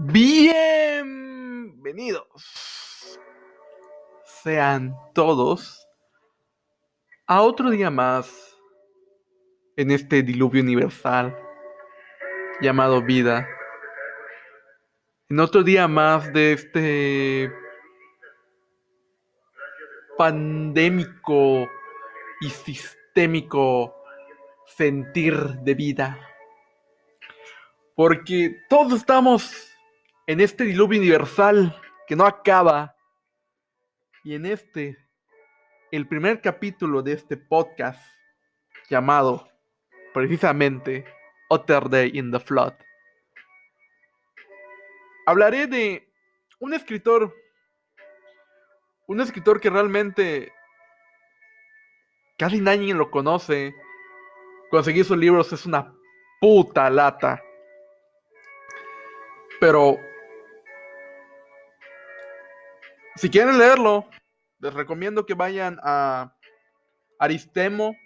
Bienvenidos sean todos a otro día más en este diluvio universal llamado vida. En otro día más de este pandémico y sistémico sentir de vida. Porque todos estamos en este diluvio universal que no acaba. Y en este, el primer capítulo de este podcast, llamado precisamente Other Day in the Flood, hablaré de un escritor, un escritor que realmente casi nadie lo conoce. Conseguir sus libros es una puta lata. Pero si quieren leerlo, les recomiendo que vayan a aristemo,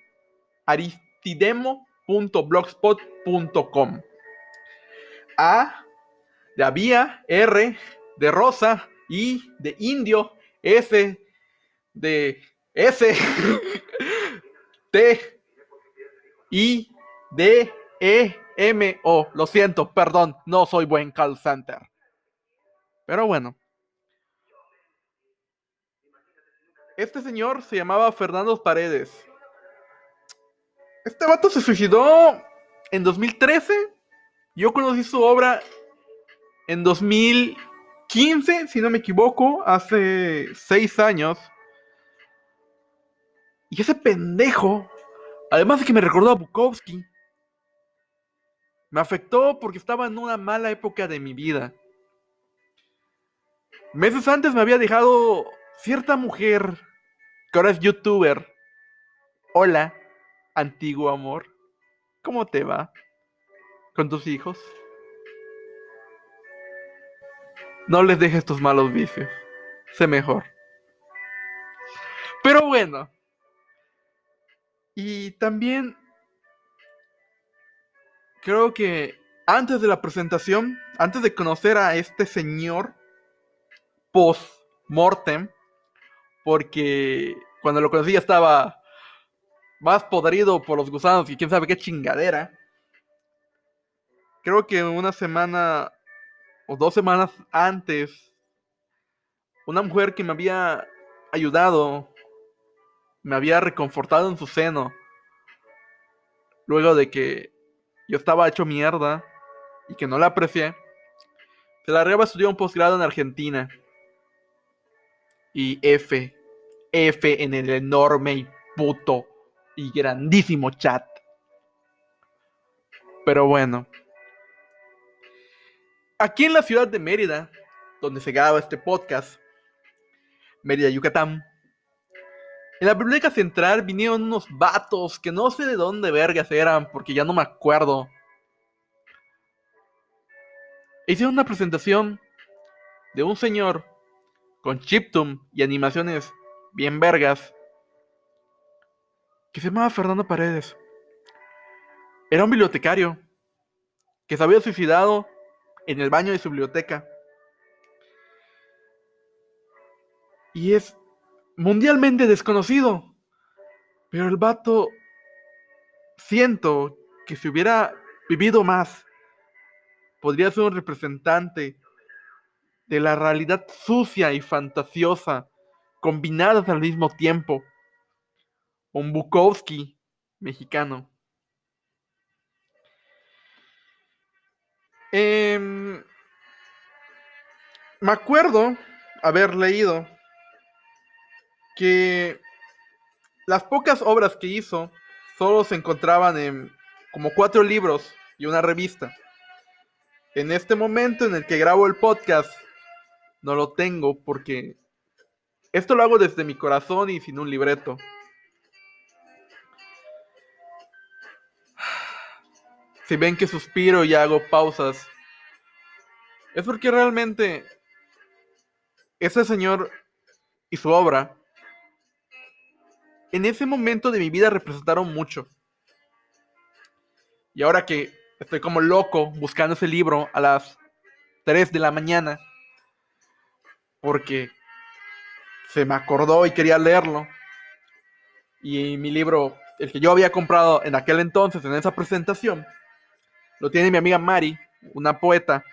aristidemo.blogspot.com. A de Avía, R de Rosa, I de Indio, S de S, T, I, D, E, M, O. Lo siento, perdón, no soy buen call center. Pero bueno. Este señor se llamaba Fernando Paredes. Este vato se suicidó en 2013. Yo conocí su obra en 2015, si no me equivoco, hace seis años. Y ese pendejo, además de que me recordó a Bukowski, me afectó porque estaba en una mala época de mi vida. Meses antes me había dejado cierta mujer que ahora es youtuber. Hola, antiguo amor. ¿Cómo te va? ¿Con tus hijos? No les dejes tus malos vicios. Sé mejor. Pero bueno. Y también creo que antes de la presentación, antes de conocer a este señor post-mortem, porque cuando lo conocí ya estaba más podrido por los gusanos y quién sabe qué chingadera. Creo que una semana o dos semanas antes, una mujer que me había ayudado, me había reconfortado en su seno, luego de que yo estaba hecho mierda y que no la aprecié, se la a estudiar un posgrado en Argentina. Y F, F en el enorme y puto y grandísimo chat. Pero bueno. Aquí en la ciudad de Mérida, donde se graba este podcast, Mérida, Yucatán, en la biblioteca central vinieron unos vatos que no sé de dónde vergas eran, porque ya no me acuerdo. Hicieron una presentación de un señor con chiptune y animaciones bien vergas, que se llamaba Fernando Paredes. Era un bibliotecario que se había suicidado en el baño de su biblioteca. Y es mundialmente desconocido. Pero el vato, siento que si hubiera vivido más, podría ser un representante de la realidad sucia y fantasiosa combinadas al mismo tiempo. Un Bukowski mexicano. Em, me acuerdo haber leído que las pocas obras que hizo solo se encontraban en como cuatro libros y una revista. En este momento en el que grabo el podcast, no lo tengo porque esto lo hago desde mi corazón y sin un libreto. Si ven que suspiro y hago pausas, es porque realmente ese señor y su obra en ese momento de mi vida representaron mucho. Y ahora que estoy como loco buscando ese libro a las 3 de la mañana porque se me acordó y quería leerlo. Y mi libro, el que yo había comprado en aquel entonces, en esa presentación, lo tiene mi amiga Mari, una poeta,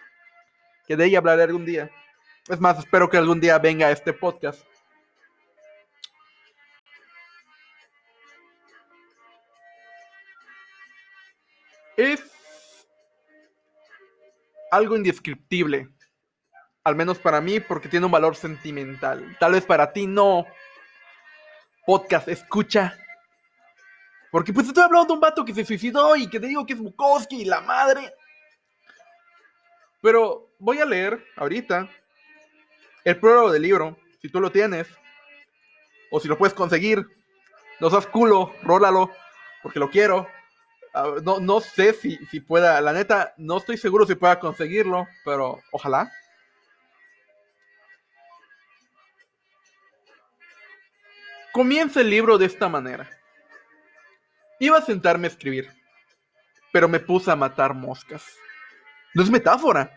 que de ella hablaré algún día. Es más, espero que algún día venga a este podcast. Es algo indescriptible al menos para mí, porque tiene un valor sentimental. Tal vez para ti no. Podcast, escucha. Porque pues estoy hablando de un vato que se suicidó y que te digo que es Bukowski y la madre. Pero voy a leer ahorita el prólogo del libro, si tú lo tienes. O si lo puedes conseguir. No seas culo, rólalo, porque lo quiero. Ah, no, no sé si, si pueda, la neta, no estoy seguro si pueda conseguirlo, pero ojalá. Comienza el libro de esta manera. Iba a sentarme a escribir, pero me puse a matar moscas. No es metáfora.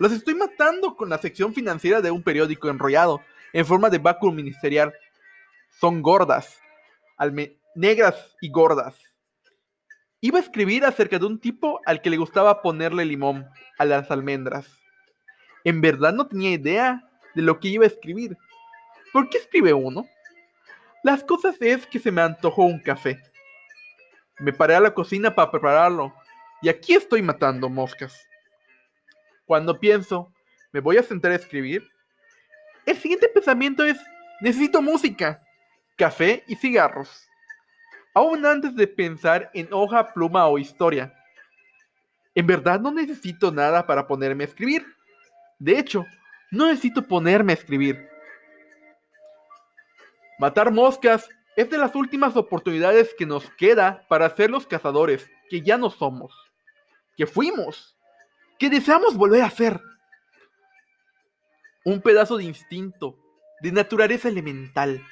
Las estoy matando con la sección financiera de un periódico enrollado, en forma de báculo ministerial. Son gordas, negras y gordas. Iba a escribir acerca de un tipo al que le gustaba ponerle limón a las almendras. En verdad no tenía idea de lo que iba a escribir. ¿Por qué escribe uno? Las cosas es que se me antojó un café. Me paré a la cocina para prepararlo y aquí estoy matando moscas. Cuando pienso, me voy a sentar a escribir, el siguiente pensamiento es, necesito música, café y cigarros. Aún antes de pensar en hoja, pluma o historia. En verdad no necesito nada para ponerme a escribir. De hecho, no necesito ponerme a escribir. Matar moscas es de las últimas oportunidades que nos queda para ser los cazadores que ya no somos, que fuimos, que deseamos volver a ser. Un pedazo de instinto, de naturaleza elemental,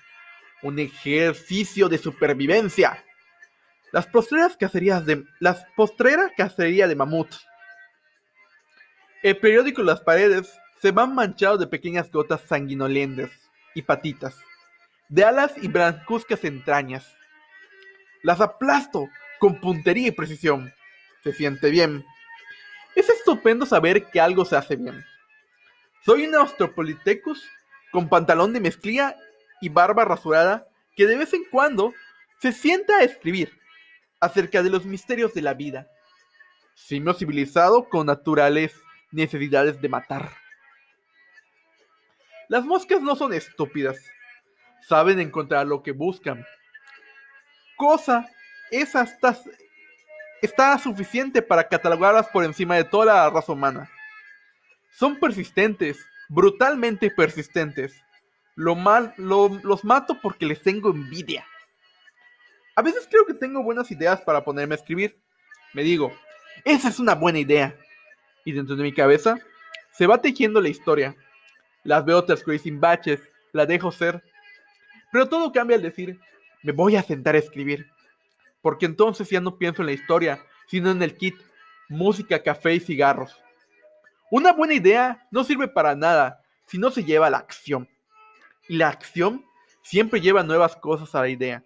un ejercicio de supervivencia. Las postreras cacerías de las postreras cacería de mamuts. El periódico las paredes se van manchados de pequeñas gotas sanguinolentes y patitas de alas y blancuzcas entrañas. Las aplasto con puntería y precisión. Se siente bien. Es estupendo saber que algo se hace bien. Soy un Australopithecus con pantalón de mezclilla y barba rasurada que de vez en cuando se sienta a escribir acerca de los misterios de la vida. Simio civilizado con naturales necesidades de matar. Las moscas no son estúpidas saben encontrar lo que buscan. Cosa esa está, está suficiente para catalogarlas por encima de toda la raza humana. Son persistentes, brutalmente persistentes. Lo mal, los mato porque les tengo envidia. A veces creo que tengo buenas ideas para ponerme a escribir. Me digo, esa es una buena idea. Y dentro de mi cabeza se va tejiendo la historia. Las veo transcurrir sin baches, la dejo ser pero todo cambia al decir, me voy a sentar a escribir. Porque entonces ya no pienso en la historia, sino en el kit, música, café y cigarros. Una buena idea no sirve para nada si no se lleva a la acción. Y la acción siempre lleva nuevas cosas a la idea.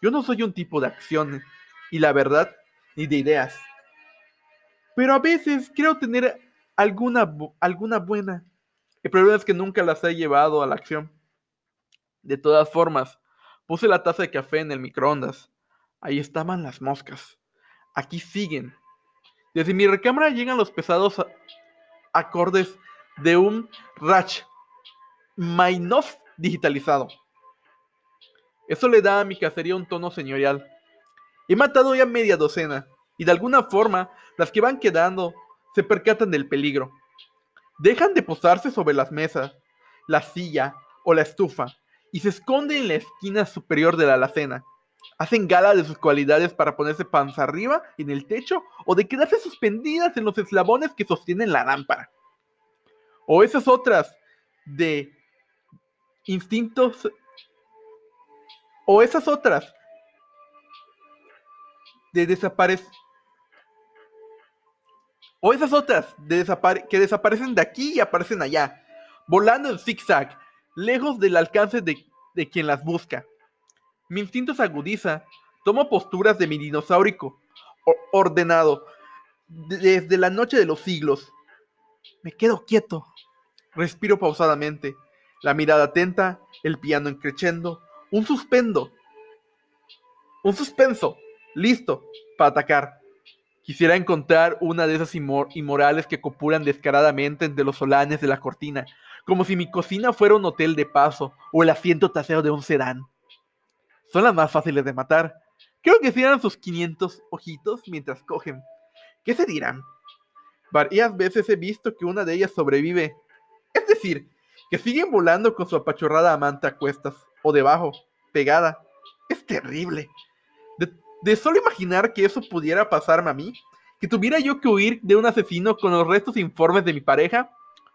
Yo no soy un tipo de acción, y la verdad, ni de ideas. Pero a veces creo tener alguna, alguna buena. El problema es que nunca las he llevado a la acción. De todas formas, puse la taza de café en el microondas. Ahí estaban las moscas. Aquí siguen. Desde mi recámara llegan los pesados acordes de un Rach Mainov digitalizado. Eso le da a mi cacería un tono señorial. He matado ya media docena, y de alguna forma las que van quedando se percatan del peligro. Dejan de posarse sobre las mesas, la silla o la estufa y se esconde en la esquina superior de la alacena. Hacen gala de sus cualidades para ponerse panza arriba en el techo o de quedarse suspendidas en los eslabones que sostienen la lámpara. O esas otras de instintos. O esas otras de desaparecer. O esas otras que desaparecen de aquí y aparecen allá, volando en zigzag, lejos del alcance de, quien las busca. Mi instinto se agudiza, tomo posturas de mi dinosaurico, ordenado, desde la noche de los siglos. Me quedo quieto, respiro pausadamente, la mirada atenta, el piano encrechendo, un suspendo, un suspenso, listo para atacar. Quisiera encontrar una de esas inmorales que copulan descaradamente entre los solanes de la cortina, como si mi cocina fuera un hotel de paso o el asiento trasero de un sedán. Son las más fáciles de matar. Creo que cierran sus 500 ojitos mientras cogen. ¿Qué se dirán? Varias veces he visto que una de ellas sobrevive. Es decir, que siguen volando con su apachurrada amante a cuestas o debajo, pegada. Es terrible. De, solo imaginar que eso pudiera pasarme a mí, que tuviera yo que huir de un asesino con los restos informes de mi pareja,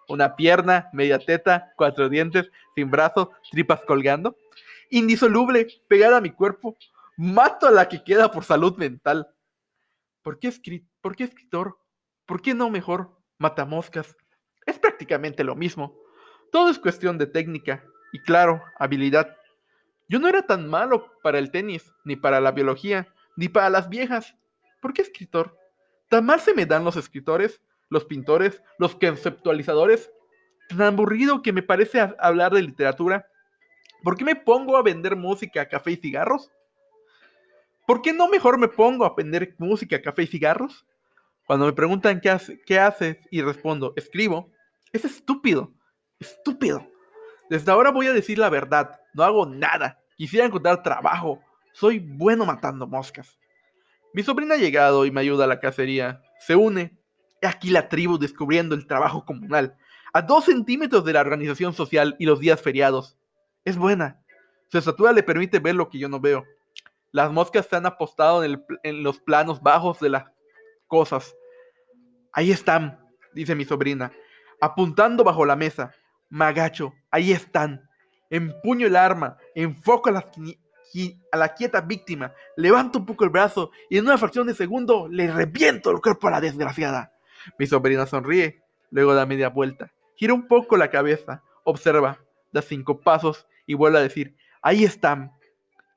una pierna, media teta, cuatro dientes, sin brazo, tripas colgando, indisoluble, pegada a mi cuerpo, mato a la que queda por salud mental. ¿Por qué, ¿Por qué escritor? ¿Por qué no mejor matamoscas? Es prácticamente lo mismo. Todo es cuestión de técnica y, claro, habilidad. Yo no era tan malo para el tenis, ni para la biología, ni para las viejas. ¿Por qué escritor? ¿Tan mal se me dan los escritores, los pintores, los conceptualizadores? ¿Tan aburrido que me parece hablar de literatura? ¿Por qué me pongo a vender música, café y cigarros? ¿Por qué no mejor me pongo a vender música, café y cigarros? Cuando me preguntan qué, hace, qué haces y respondo, escribo, es estúpido, estúpido. Desde ahora voy a decir la verdad, no hago nada. Quisiera encontrar trabajo. Soy bueno matando moscas. Mi sobrina ha llegado y me ayuda a la cacería. Se une. Aquí la tribu descubriendo el trabajo comunal. A dos centímetros de la organización social y los días feriados. Es buena. Su estatura le permite ver lo que yo no veo. Las moscas se han apostado en, los planos bajos de las cosas. Ahí están, dice mi sobrina, apuntando bajo la mesa. Magacho, ahí están. Empuño el arma, enfoco a la quieta víctima, levanto un poco el brazo y en una fracción de segundo le reviento el cuerpo a la desgraciada. Mi sobrina sonríe, luego da media vuelta, gira un poco la cabeza, observa, da cinco pasos y vuelve a decir, ahí están.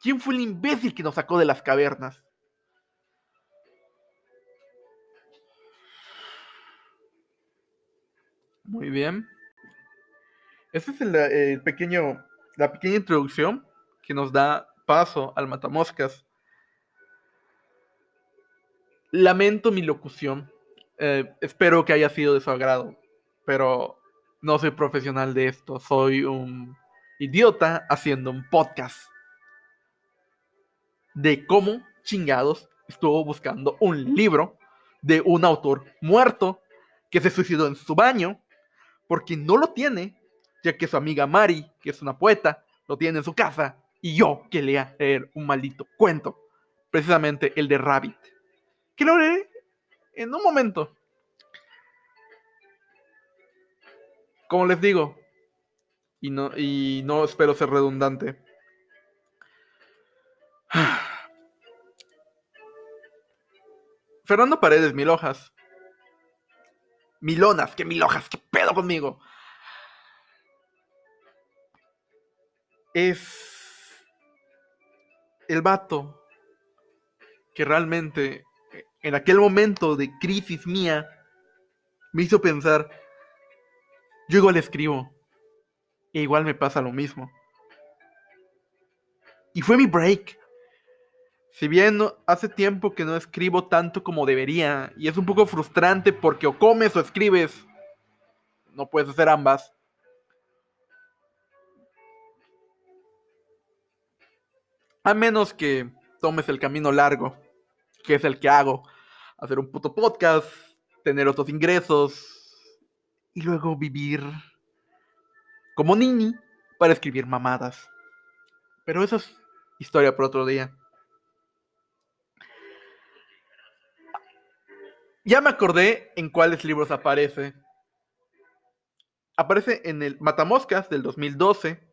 ¿Quién fue el imbécil que nos sacó de las cavernas? Muy bien. Ese es la pequeña introducción que nos da paso al matamoscas. Lamento mi locución. Eh, espero que haya sido de su agrado, pero no soy profesional de esto. Soy un idiota haciendo un podcast de cómo chingados estuvo buscando un libro de un autor muerto que se suicidó en su baño porque no lo tiene ya que su amiga Mari, que es una poeta, lo tiene en su casa, y yo que lea leer un maldito cuento, precisamente el de Rabbit, que lo en un momento. Como les digo, y no, y no espero ser redundante. Fernando Paredes, mil hojas. Milonas, que mil hojas, qué pedo conmigo. es el vato que realmente en aquel momento de crisis mía me hizo pensar, yo igual escribo, e igual me pasa lo mismo. Y fue mi break. Si bien hace tiempo que no escribo tanto como debería, y es un poco frustrante porque o comes o escribes, no puedes hacer ambas. A menos que tomes el camino largo, que es el que hago. Hacer un puto podcast, tener otros ingresos y luego vivir como Nini para escribir mamadas. Pero eso es historia por otro día. Ya me acordé en cuáles libros aparece. Aparece en el Matamoscas del 2012,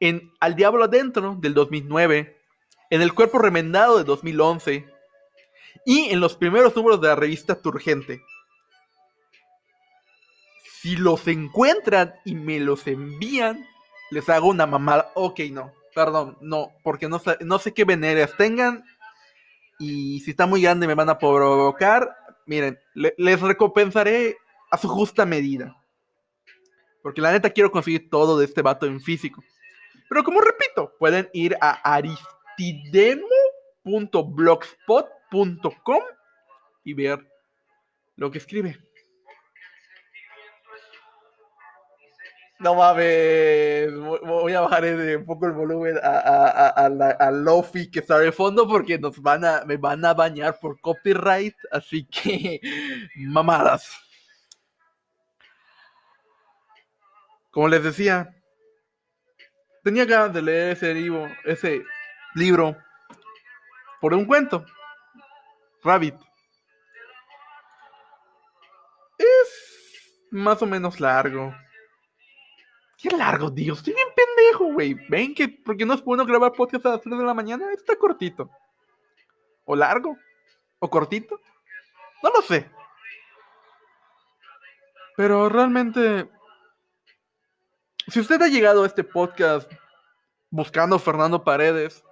en Al Diablo Adentro del 2009, en El Cuerpo Remendado de 2011 y en los primeros números de la revista Turgente. Si los encuentran y me los envían, les hago una mamada. Ok, no, perdón, no, porque no no sé qué veneres tengan. Y si está muy grande me van a provocar. Miren, les recompensaré a su justa medida. Porque la neta quiero conseguir todo de este vato en físico. Pero como repito, pueden ir a aristidemo.blogspot.com y ver lo que escribe. No mames, voy a bajar un poco el volumen a, Lofi que está de fondo porque nos van a, me van a bañar por copyright, así que mamadas. Como les decía, tenía ganas de leer ese libro, ese libro por un cuento, Rabbit. Es más o menos largo. Qué largo, Dios. Estoy bien pendejo, güey. Ven que porque no es bueno grabar podcast a las 3 de la mañana. Está cortito. O largo. O cortito. No lo sé. Pero realmente si usted ha llegado a este podcast buscando Fernando Paredes,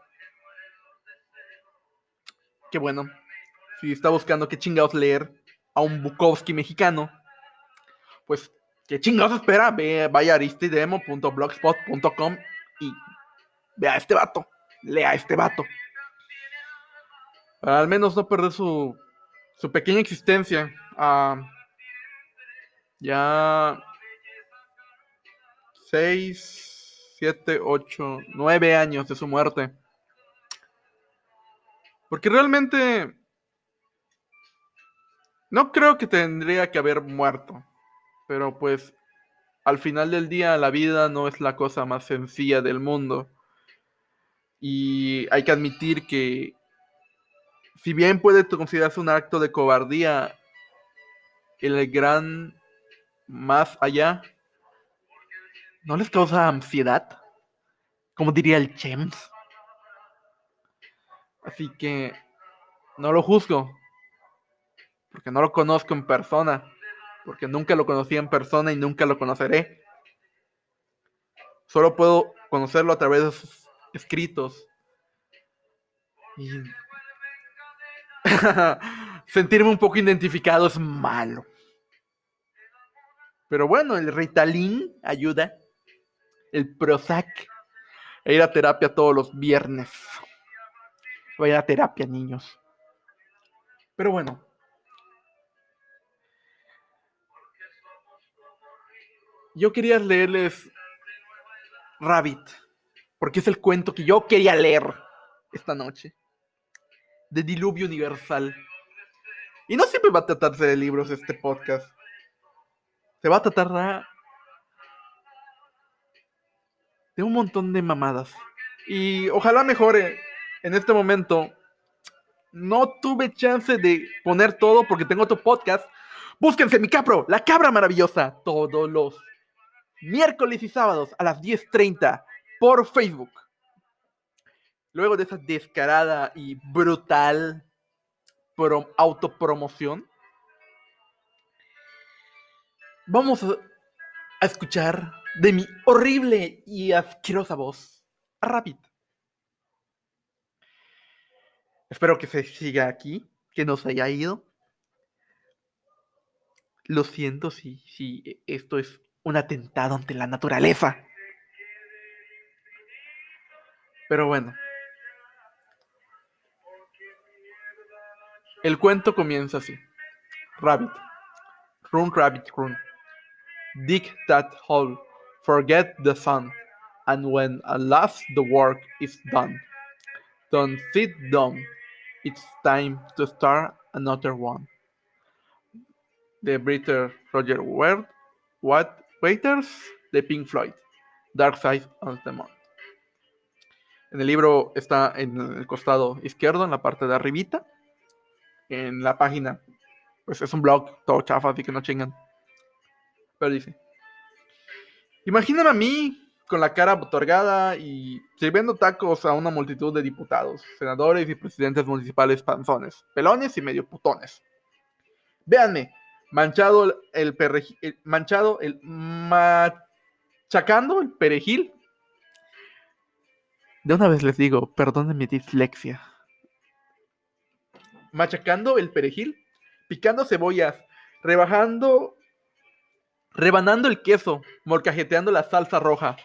qué bueno. Si está buscando qué chingados leer a un Bukowski mexicano, pues qué chingados espera, Ve, vaya a aristidemo.blogspot.com y vea a este vato, lea a este vato. Para al menos no perder su, su pequeña existencia. Uh, ya 6, 7, 8, 9 años de su muerte. Porque realmente no creo que tendría que haber muerto. Pero pues al final del día la vida no es la cosa más sencilla del mundo. Y hay que admitir que si bien puede considerarse un acto de cobardía, el gran más allá ¿No les causa ansiedad? Como diría el Chems. Así que no lo juzgo. Porque no lo conozco en persona. Porque nunca lo conocí en persona y nunca lo conoceré. Solo puedo conocerlo a través de sus escritos. Sentirme un poco identificado es malo. Pero bueno, el Ritalin ayuda el Prozac, e ir a terapia todos los viernes. Voy a terapia, niños. Pero bueno. Yo quería leerles Rabbit, porque es el cuento que yo quería leer esta noche. De Diluvio Universal. Y no siempre va a tratarse de libros este podcast. Se va a tratar de un montón de mamadas. Y ojalá mejore en este momento. No tuve chance de poner todo porque tengo otro podcast. Búsquense mi capro, la cabra maravillosa, todos los miércoles y sábados a las 10.30 por Facebook. Luego de esa descarada y brutal autopromoción, vamos a escuchar de mi horrible y asquerosa voz rápido. Espero que se siga aquí, que no se haya ido. Lo siento si, si esto es un atentado ante la naturaleza. Pero bueno. El cuento comienza así. Rabbit. Run, rabbit, run. Dig that hole. Forget the sun, and when at last the work is done, don't sit down. It's time to start another one. The British Roger Ward, What Waiters de Pink Floyd, Dark Side of the Moon. En el libro está en el costado izquierdo, en la parte de arribita. En la página, pues es un blog todo chafa, así que no chingan. Pero dice, Imagíname a mí con la cara otorgada y sirviendo tacos a una multitud de diputados, senadores y presidentes municipales panzones, pelones y medio putones. Véanme, manchado el perejil, manchado el machacando el perejil. De una vez les digo, perdonen mi dislexia. Machacando el perejil, picando cebollas, rebajando, rebanando el queso, molcajeteando la salsa roja,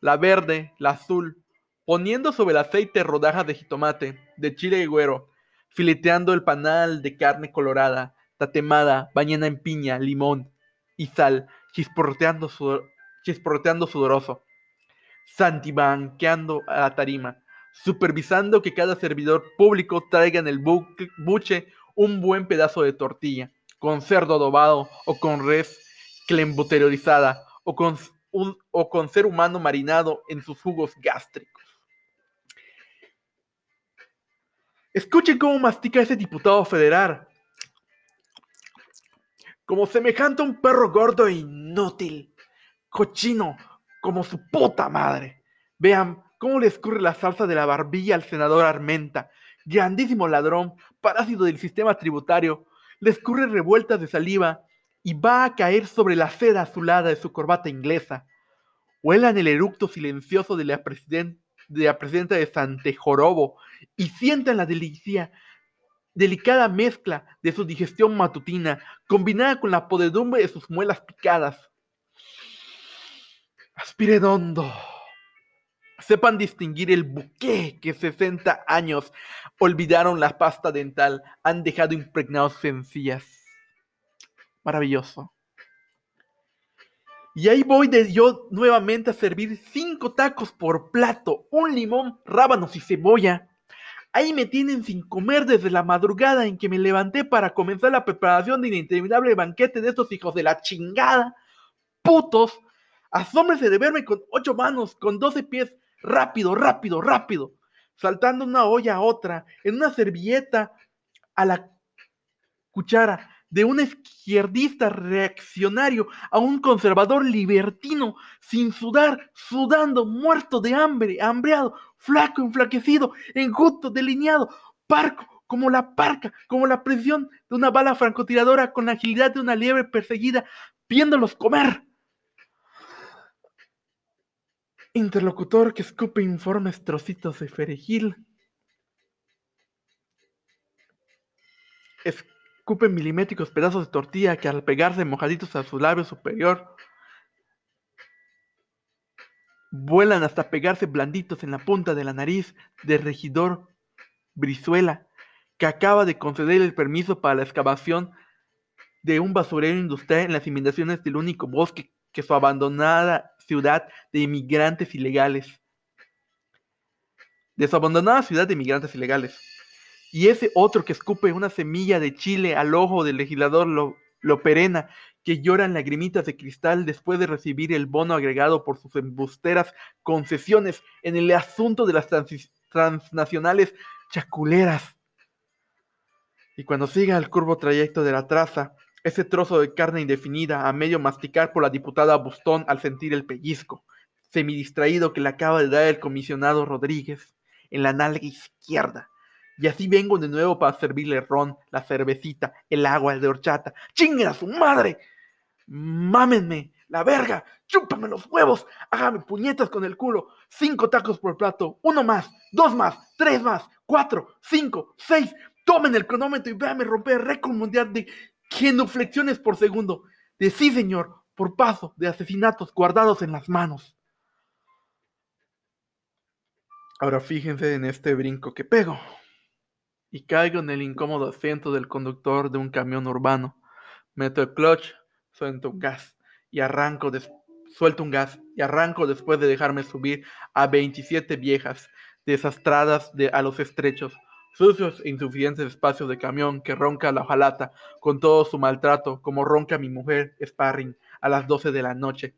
la verde, la azul, poniendo sobre el aceite rodajas de jitomate, de chile y güero, fileteando el panal de carne colorada, tatemada, bañada en piña, limón y sal, chisporroteando, chisporroteando sudoroso, santibanqueando a la tarima, supervisando que cada servidor público traiga en el buche un buen pedazo de tortilla, con cerdo adobado o con res clembuteriorizada o con, un, o con ser humano marinado en sus jugos gástricos. Escuchen cómo mastica ese diputado federal. Como semejante a un perro gordo e inútil, cochino, como su puta madre. Vean cómo le escurre la salsa de la barbilla al senador Armenta, grandísimo ladrón, parásito del sistema tributario. Le escurre revueltas de saliva y va a caer sobre la seda azulada de su corbata inglesa. Huelan el eructo silencioso de la presidenta de la presidenta de Santejorobo y sientan la delicia, delicada mezcla de su digestión matutina, combinada con la podedumbre de sus muelas picadas. Aspire hondo. Sepan distinguir el buque que 60 años olvidaron la pasta dental, han dejado impregnados sencillas. Maravilloso. Y ahí voy de yo nuevamente a servir cinco tacos por plato, un limón, rábanos y cebolla. Ahí me tienen sin comer desde la madrugada en que me levanté para comenzar la preparación de interminable banquete de estos hijos de la chingada. Putos. Asómbrese de verme con ocho manos, con doce pies, rápido, rápido, rápido. Saltando una olla a otra, en una servilleta a la cuchara de un izquierdista reaccionario a un conservador libertino, sin sudar, sudando, muerto de hambre, hambreado, flaco, enflaquecido, enjuto, delineado, parco, como la parca, como la presión de una bala francotiradora con la agilidad de una liebre perseguida, viéndolos comer. Interlocutor que escupe informes trocitos de ferejil. Es escupen milimétricos pedazos de tortilla que al pegarse mojaditos a su labio superior vuelan hasta pegarse blanditos en la punta de la nariz del regidor Brizuela, que acaba de conceder el permiso para la excavación de un basurero industrial en las inmediaciones del único bosque que su abandonada ciudad de inmigrantes ilegales. De su abandonada ciudad de inmigrantes ilegales. Y ese otro que escupe una semilla de chile al ojo del legislador lo, lo perena, que lloran lagrimitas de cristal después de recibir el bono agregado por sus embusteras concesiones en el asunto de las transnacionales chaculeras. Y cuando siga el curvo trayecto de la traza, ese trozo de carne indefinida a medio masticar por la diputada Bustón al sentir el pellizco, semidistraído que le acaba de dar el comisionado Rodríguez en la nalga izquierda, y así vengo de nuevo para servirle ron, la cervecita, el agua de horchata. ¡Chinguen a su madre! ¡Mámenme! ¡La verga! ¡Chúpame los huevos! ¡Hágame puñetas con el culo! Cinco tacos por plato. Uno más, dos más, tres más, cuatro, cinco, seis. Tomen el cronómetro y véanme romper el récord mundial de genuflexiones por segundo. De sí, señor, por paso de asesinatos guardados en las manos. Ahora fíjense en este brinco que pego y caigo en el incómodo asiento del conductor de un camión urbano. Meto el clutch, suelto un gas y arranco, suelto un gas y arranco después de dejarme subir a 27 viejas desastradas de, a los estrechos, sucios e insuficientes espacios de camión que ronca la hojalata con todo su maltrato, como ronca mi mujer Sparring a las 12 de la noche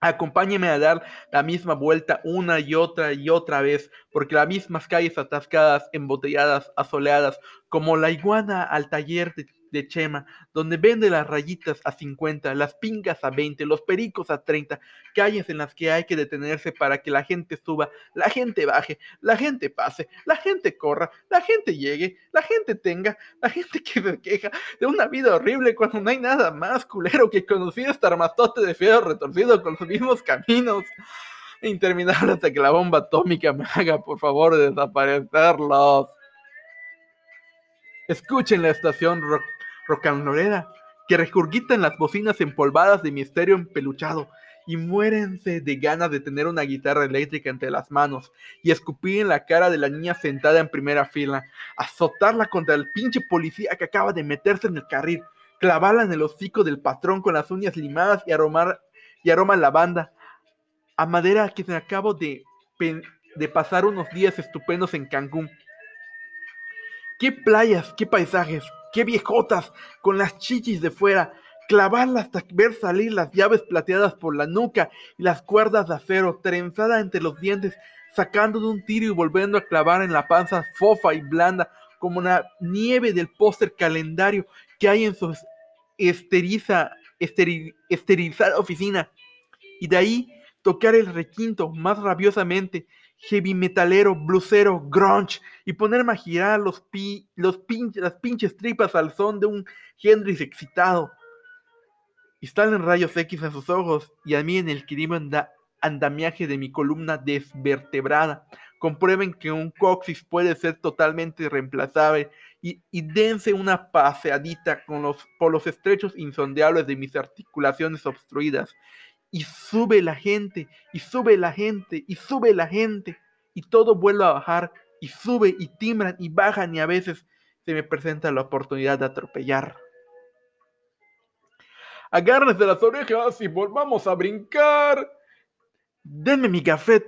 Acompáñeme a dar la misma vuelta una y otra y otra vez, porque las mismas calles atascadas, embotelladas, asoleadas, como la iguana al taller de de Chema, donde vende las rayitas a 50, las pingas a 20, los pericos a 30, calles en las que hay que detenerse para que la gente suba, la gente baje, la gente pase, la gente corra, la gente llegue, la gente tenga, la gente que se queja de una vida horrible cuando no hay nada más culero que conocer este armastote de fierro retorcido con los mismos caminos. Interminable hasta que la bomba atómica me haga por favor desaparecerlos. Escuchen la estación rock rocanrolera que recurgita en las bocinas empolvadas de misterio empeluchado y muérense de ganas de tener una guitarra eléctrica entre las manos y escupir en la cara de la niña sentada en primera fila, azotarla contra el pinche policía que acaba de meterse en el carril, clavarla en el hocico del patrón con las uñas limadas y aromar y aroma lavanda, a madera que se acabo de, de pasar unos días estupendos en Cancún. Qué playas, qué paisajes, qué viejotas, con las chichis de fuera, clavarla hasta ver salir las llaves plateadas por la nuca y las cuerdas de acero, trenzada entre los dientes, sacando de un tiro y volviendo a clavar en la panza fofa y blanda, como una nieve del póster calendario que hay en su esteriza, esterilizada oficina. Y de ahí tocar el requinto más rabiosamente, heavy metalero, blusero, grunge, y ponerme a girar los, pi, los las pinches tripas al son de un Hendrix excitado. Y en rayos X en sus ojos, y a mí en el crimen andamiaje de mi columna desvertebrada. Comprueben que un coxis puede ser totalmente reemplazable y, dense una paseadita por los estrechos insondeables de mis articulaciones obstruidas y sube la gente, y sube la gente, y sube la gente, y todo vuelve a bajar, y sube, y timbran, y bajan, y a veces se me presenta la oportunidad de atropellar. Agárrense las orejas y volvamos a brincar. Denme mi gafet,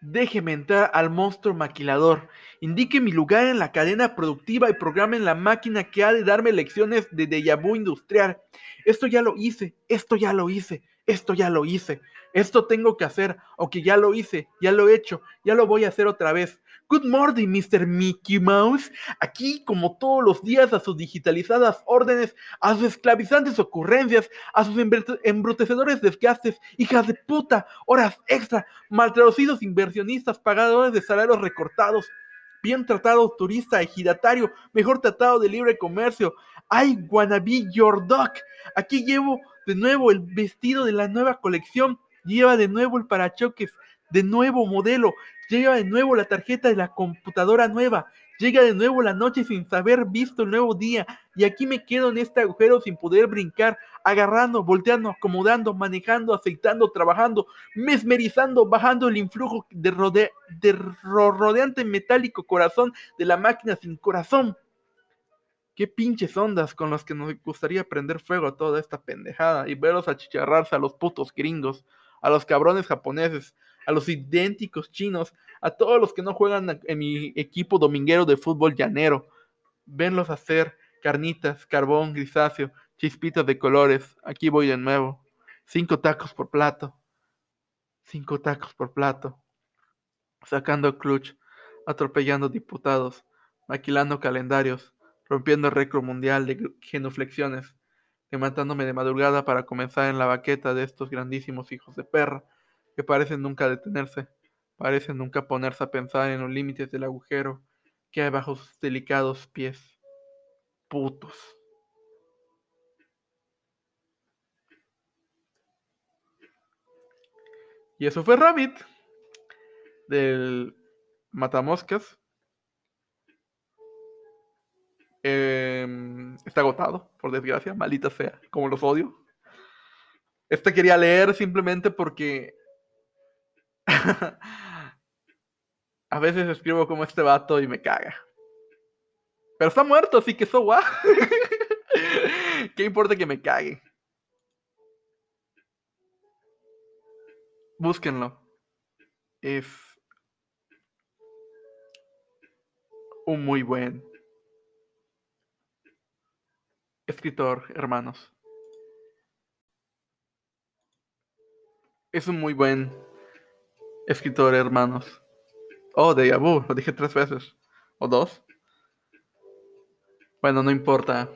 déjeme entrar al monstruo maquilador. Indique mi lugar en la cadena productiva y programe la máquina que ha de darme lecciones de déjà vu industrial. Esto ya lo hice, esto ya lo hice esto ya lo hice, esto tengo que hacer, o que ya lo hice, ya lo he hecho, ya lo voy a hacer otra vez. Good morning, Mr. Mickey Mouse. Aquí, como todos los días, a sus digitalizadas órdenes, a sus esclavizantes ocurrencias, a sus embrutecedores desgastes, hijas de puta, horas extra, maltraducidos inversionistas, pagadores de salarios recortados, bien tratado turista, ejidatario, mejor tratado de libre comercio. I wanna be your dog. Aquí llevo de nuevo el vestido de la nueva colección, lleva de nuevo el parachoques, de nuevo modelo, llega de nuevo la tarjeta de la computadora nueva, llega de nuevo la noche sin saber visto el nuevo día, y aquí me quedo en este agujero sin poder brincar, agarrando, volteando, acomodando, manejando, aceitando, trabajando, mesmerizando, bajando el influjo de, de rodeante metálico corazón de la máquina sin corazón. Qué pinches ondas con las que nos gustaría prender fuego a toda esta pendejada y verlos achicharrarse a los putos gringos, a los cabrones japoneses, a los idénticos chinos, a todos los que no juegan en mi equipo dominguero de fútbol llanero. Venlos hacer carnitas, carbón grisáceo, chispitas de colores. Aquí voy de nuevo. Cinco tacos por plato. Cinco tacos por plato. Sacando clutch, atropellando diputados, maquilando calendarios rompiendo el récord mundial de genuflexiones, levantándome de madrugada para comenzar en la baqueta de estos grandísimos hijos de perra, que parecen nunca detenerse, parecen nunca ponerse a pensar en los límites del agujero que hay bajo sus delicados pies. Putos. Y eso fue Rabbit del Matamoscas. Em, está agotado, por desgracia, maldita sea, como los odio. Este quería leer simplemente porque a veces escribo como este vato y me caga. Pero está muerto, así que eso guau. ¿Qué importa que me cague? Búsquenlo. Es un muy buen Escritor, hermanos. Es un muy buen escritor, hermanos. Oh, de Yabu, lo dije tres veces. ¿O dos? Bueno, no importa.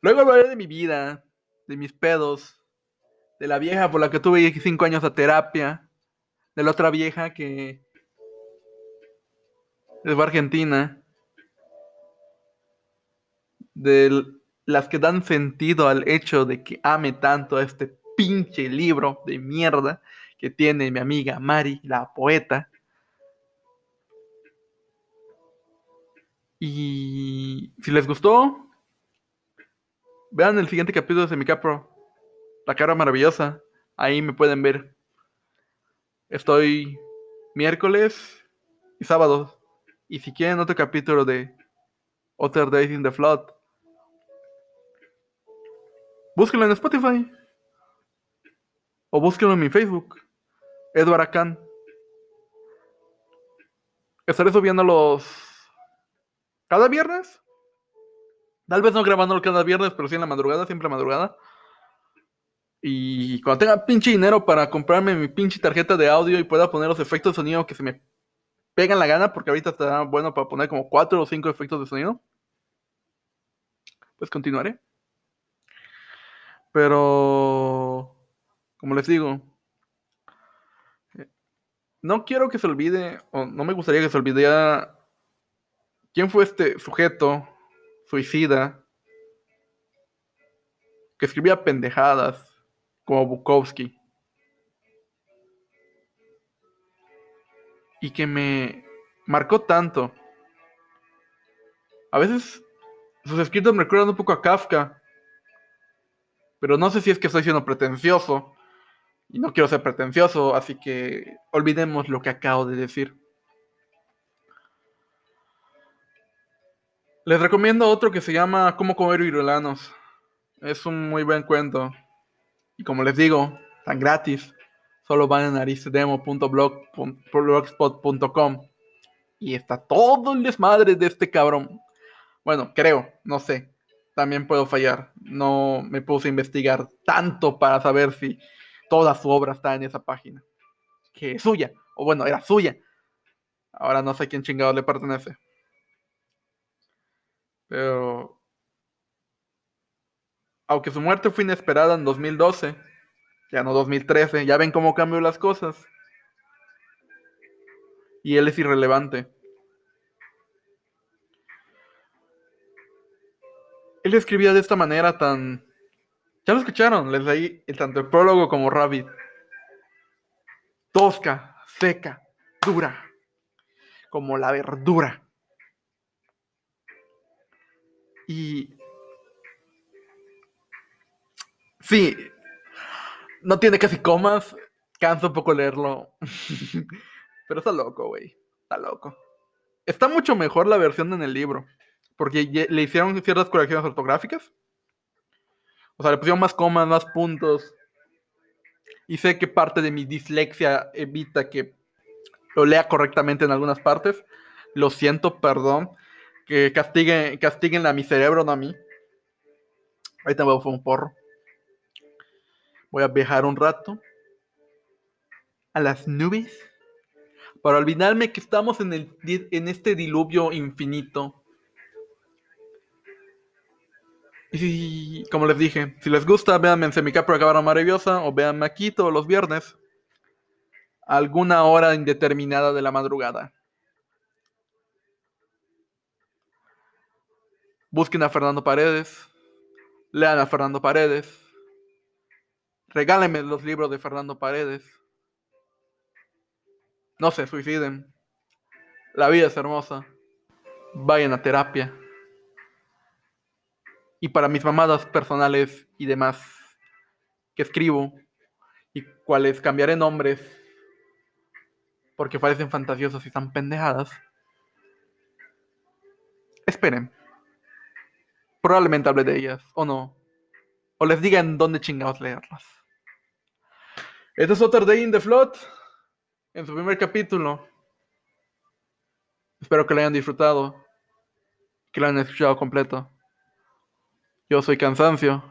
Luego hablaré de mi vida, de mis pedos, de la vieja por la que tuve cinco años a terapia, de la otra vieja que es Argentina, de las que dan sentido al hecho de que ame tanto a este pinche libro de mierda que tiene mi amiga Mari, la poeta. Y si les gustó, vean el siguiente capítulo de Semicapro, La cara maravillosa. Ahí me pueden ver. Estoy miércoles y sábado. Y si quieren otro capítulo de Other Days in the Flood, búsquenlo en Spotify. O búsquenlo en mi Facebook. Edward Akan. Estaré subiendo los. Cada viernes. Tal vez no grabándolo cada viernes, pero sí en la madrugada, siempre en la madrugada. Y cuando tenga pinche dinero para comprarme mi pinche tarjeta de audio y pueda poner los efectos de sonido que se me pegan la gana, porque ahorita está bueno para poner como 4 o 5 efectos de sonido, pues continuaré. Pero, como les digo, no quiero que se olvide, o no me gustaría que se olvidara quién fue este sujeto suicida que escribía pendejadas como Bukowski. Y que me marcó tanto. A veces sus escritos me recuerdan un poco a Kafka. Pero no sé si es que estoy siendo pretencioso. Y no quiero ser pretencioso, así que olvidemos lo que acabo de decir. Les recomiendo otro que se llama Cómo comer virulanos. Es un muy buen cuento. Y como les digo, tan gratis. Solo van a naricedemo.blogspot.com y está todo el desmadre de este cabrón. Bueno, creo, no sé. También puedo fallar. No me puse a investigar tanto para saber si toda su obra está en esa página. Que es suya. O bueno, era suya. Ahora no sé quién chingado le pertenece. Pero... Aunque su muerte fue inesperada en 2012, ya no 2013, ya ven cómo cambió las cosas. Y él es irrelevante. Él escribía de esta manera tan... Ya lo escucharon, les leí tanto el prólogo como Rabbit. Tosca, seca, dura, como la verdura. Y... Sí, no tiene casi comas, cansa un poco leerlo. Pero está loco, güey. Está loco. Está mucho mejor la versión en el libro. Porque le hicieron ciertas correcciones ortográficas. O sea, le pusieron más comas, más puntos. Y sé que parte de mi dislexia evita que lo lea correctamente en algunas partes. Lo siento, perdón. Que castiguen, castiguen a mi cerebro, no a mí. Ahorita me voy a un porro. Voy a viajar un rato. A las nubes para olvidarme que estamos en, el, en este diluvio infinito. Y como les dije, si les gusta, véanme en Semicapro Cámara Maravillosa o véanme aquí todos los viernes, alguna hora indeterminada de la madrugada. Busquen a Fernando Paredes, lean a Fernando Paredes, regálenme los libros de Fernando Paredes. No se suiciden. La vida es hermosa. Vayan a terapia. Y para mis mamadas personales y demás que escribo y cuales cambiaré nombres porque parecen fantasiosos y están pendejadas. Esperen. Probablemente hable de ellas, o no. O les diga en dónde chingados leerlas. Esto es Other Day in the Flood en su primer capítulo. Espero que lo hayan disfrutado, que lo hayan escuchado completo. Yo soy cansancio.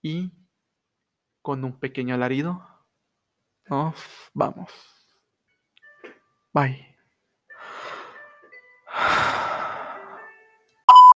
Y con un pequeño alarido, nos vamos. Bye.